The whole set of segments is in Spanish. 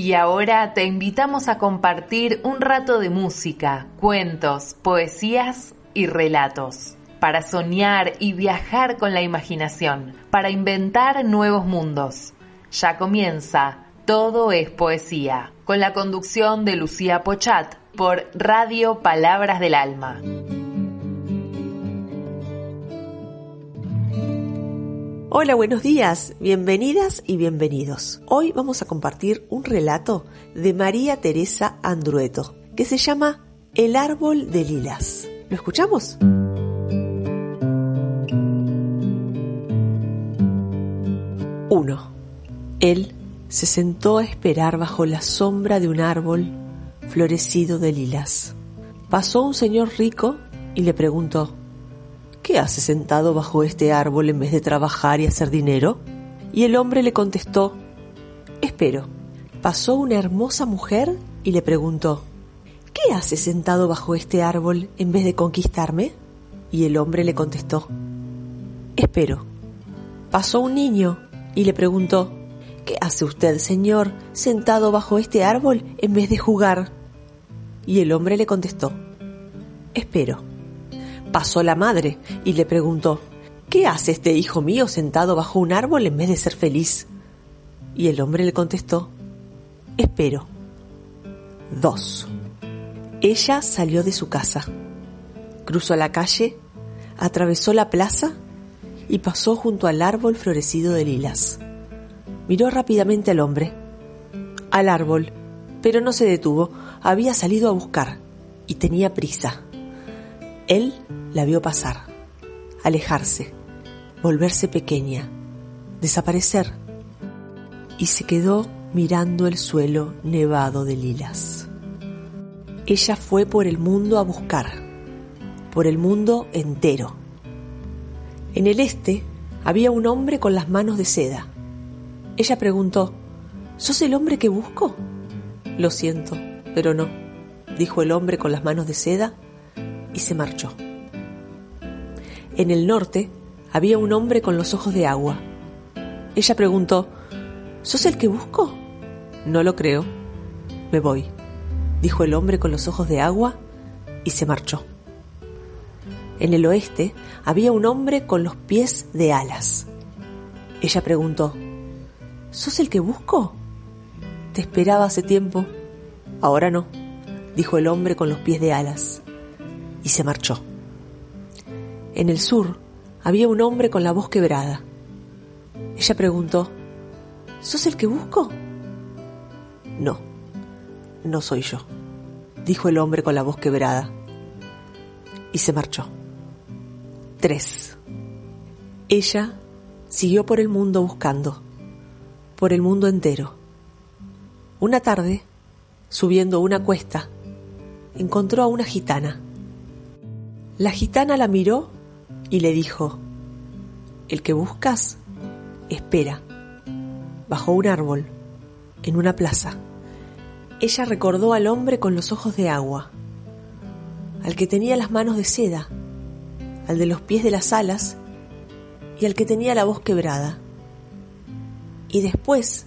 Y ahora te invitamos a compartir un rato de música, cuentos, poesías y relatos para soñar y viajar con la imaginación, para inventar nuevos mundos. Ya comienza Todo es Poesía, con la conducción de Lucía Pochat por Radio Palabras del Alma. Hola, buenos días, bienvenidas y bienvenidos. Hoy vamos a compartir un relato de María Teresa Andrueto, que se llama El árbol de lilas. ¿Lo escuchamos? 1. Él se sentó a esperar bajo la sombra de un árbol florecido de lilas. Pasó un señor rico y le preguntó, ¿Qué hace sentado bajo este árbol en vez de trabajar y hacer dinero? Y el hombre le contestó, Espero. Pasó una hermosa mujer y le preguntó, ¿Qué hace sentado bajo este árbol en vez de conquistarme? Y el hombre le contestó, Espero. Pasó un niño y le preguntó, ¿Qué hace usted, señor, sentado bajo este árbol en vez de jugar? Y el hombre le contestó, Espero. Pasó la madre y le preguntó, ¿Qué hace este hijo mío sentado bajo un árbol en vez de ser feliz? Y el hombre le contestó, Espero. 2. Ella salió de su casa, cruzó la calle, atravesó la plaza y pasó junto al árbol florecido de lilas. Miró rápidamente al hombre, al árbol, pero no se detuvo, había salido a buscar y tenía prisa. Él la vio pasar, alejarse, volverse pequeña, desaparecer, y se quedó mirando el suelo nevado de lilas. Ella fue por el mundo a buscar, por el mundo entero en el este había un hombre con las manos de seda. Ella preguntó, ¿Sos el hombre que busco? Lo siento, pero no, dijo el hombre con las manos de seda y se marchó. En el norte había un hombre con los ojos de agua. Ella preguntó, ¿Sos el que busco? No lo creo. Me voy, dijo el hombre con los ojos de agua y se marchó. En el oeste había un hombre con los pies de alas. Ella preguntó, ¿Sos el que busco? Te esperaba hace tiempo. Ahora no, dijo el hombre con los pies de alas, y se marchó. En el sur había un hombre con la voz quebrada. Ella preguntó, ¿Sos el que busco? No, no soy yo, dijo el hombre con la voz quebrada, y se marchó. 3. Ella siguió por el mundo buscando, por el mundo entero. Una tarde, subiendo una cuesta, encontró a una gitana. La gitana la miró y le dijo, El que buscas, espera, bajo un árbol, en una plaza. Ella recordó al hombre con los ojos de agua, al que tenía las manos de seda, al de los pies de las alas y al que tenía la voz quebrada. Y después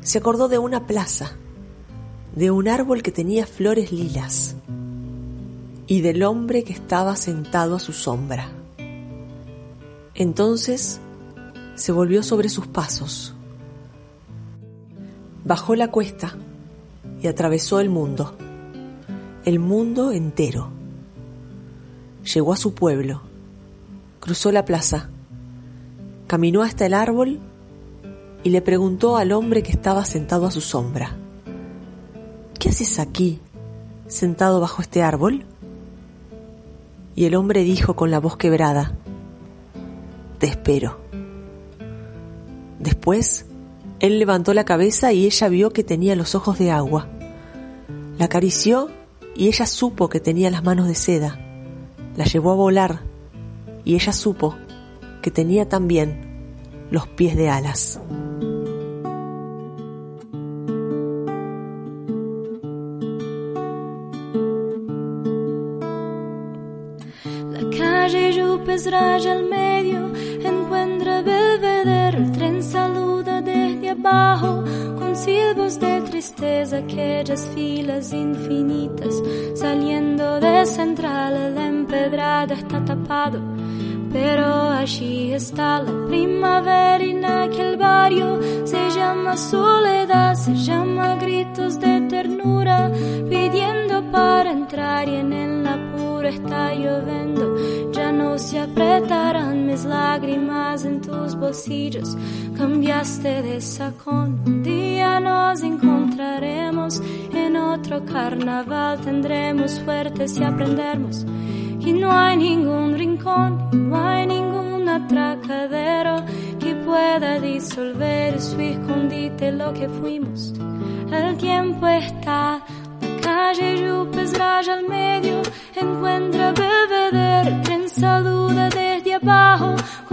se acordó de una plaza, de un árbol que tenía flores lilas y del hombre que estaba sentado a su sombra. Entonces se volvió sobre sus pasos, bajó la cuesta y atravesó el mundo, el mundo entero llegó a su pueblo, cruzó la plaza, caminó hasta el árbol y le preguntó al hombre que estaba sentado a su sombra, ¿qué haces aquí, sentado bajo este árbol? Y el hombre dijo con la voz quebrada, te espero. Después, él levantó la cabeza y ella vio que tenía los ojos de agua. La acarició y ella supo que tenía las manos de seda la llevó a volar y ella supo que tenía también los pies de alas. Raya al medio, encuentra Belvedere, el tren saluda desde abajo con silbos de tristeza, aquellas filas infinitas, saliendo de central, el empedrado está tapado. Pero allí está la primavera en aquel barrio, se llama soledad, se llama gritos de ternura, pidiendo para entrar y en el apuro está lloviendo. Se apretarán mis lágrimas en tus bolsillos, cambiaste de sacón, un día nos encontraremos. En otro carnaval, tendremos suertes y aprenderemos y no hay ningún rincón, no hay ningún atracadero que pueda disolver su escondite lo que fuimos. El tiempo está, la calle Yupes raya al medio,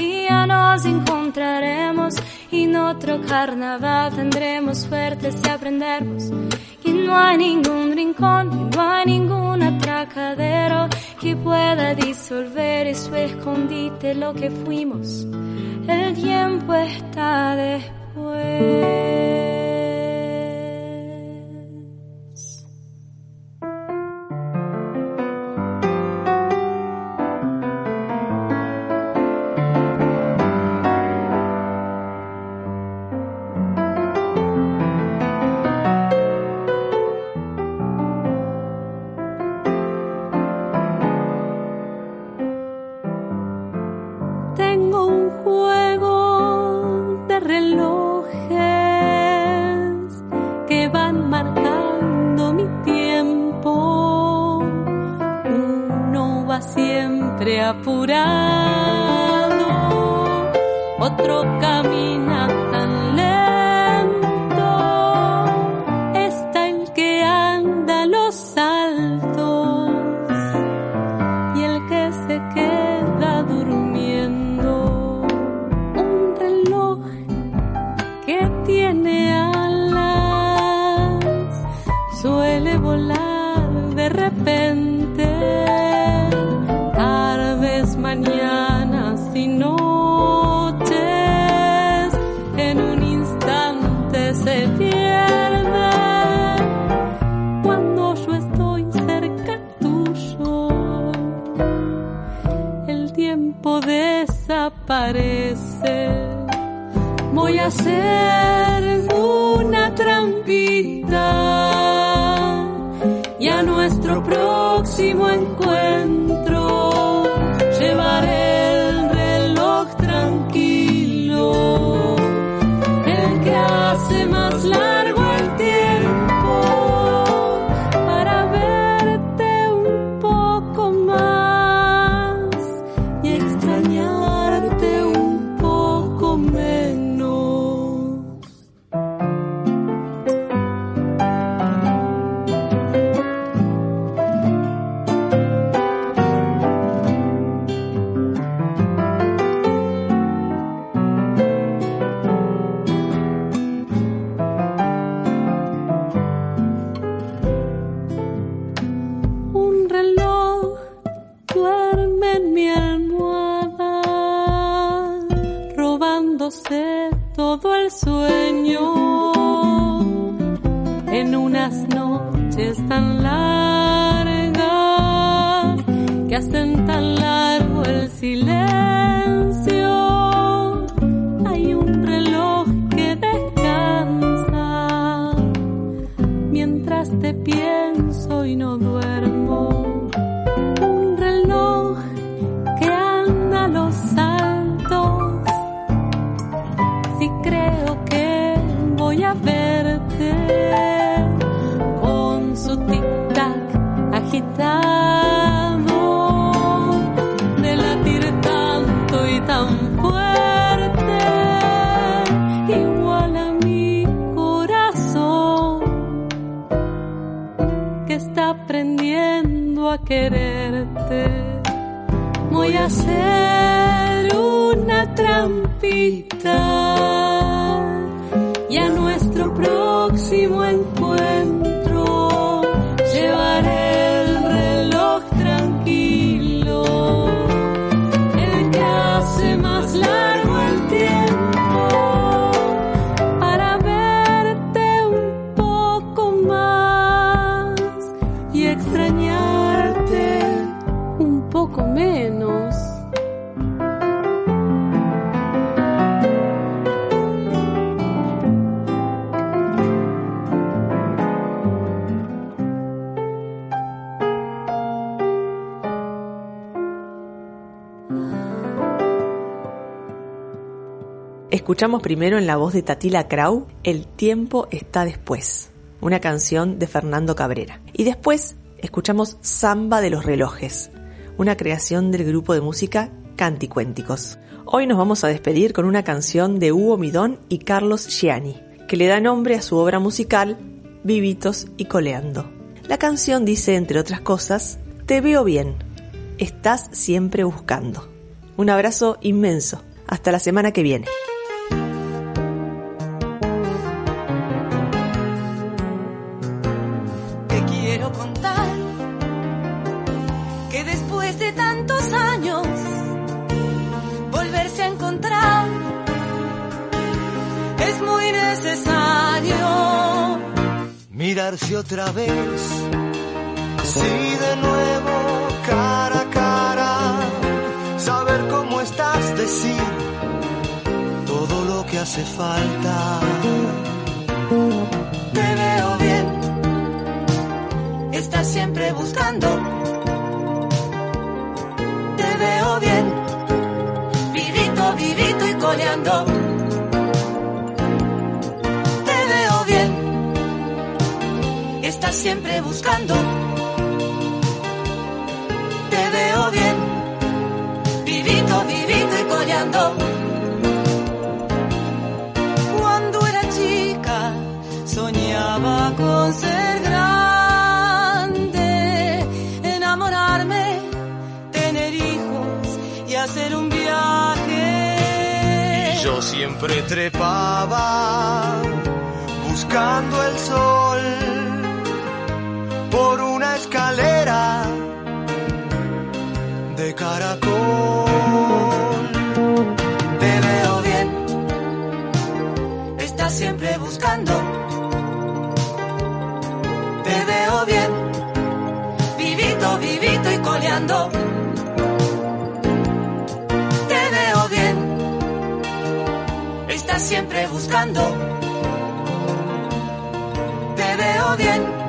Día nos encontraremos y en otro carnaval tendremos suerte si aprendemos que no hay ningún rincón, no hay ningún atracadero que pueda disolver su escondite lo que fuimos. El tiempo está tengo un juego de relojes que van marcando mi tiempo. Uno va siempre apurado, otro Voy a hacer una trampita y a nuestro próximo encuentro. en unas noches tan largas que hacen tan largo el silencio. Hay un reloj que descansa mientras te pienso y no aprendiendo a quererte. Voy a hacer una trampita y a nuestro próximo encuentro Escuchamos primero en la voz de Tatila Krau El tiempo está después, una canción de Fernando Cabrera. Y después escuchamos Samba de los relojes, una creación del grupo de música Canticuénticos. Hoy nos vamos a despedir con una canción de Hugo Midón y Carlos Gianni, que le da nombre a su obra musical Vivitos y Coleando. La canción dice, entre otras cosas, Te veo bien, estás siempre buscando. Un abrazo inmenso. Hasta la semana que viene. Mirarse otra vez, sí de nuevo cara a cara, saber cómo estás, decir todo lo que hace falta. Te veo bien, estás siempre buscando. Te veo bien, vivito, vivito y coleando. Siempre buscando. Te veo bien, vivito, vivito y coleando. Cuando era chica soñaba con ser grande, enamorarme, tener hijos y hacer un viaje. Y yo siempre trepaba buscando el sol por una escalera de caracol. Te veo bien, estás siempre buscando. Te veo bien, vivito, vivito y coleando. Te veo bien, estás siempre buscando. Te veo bien,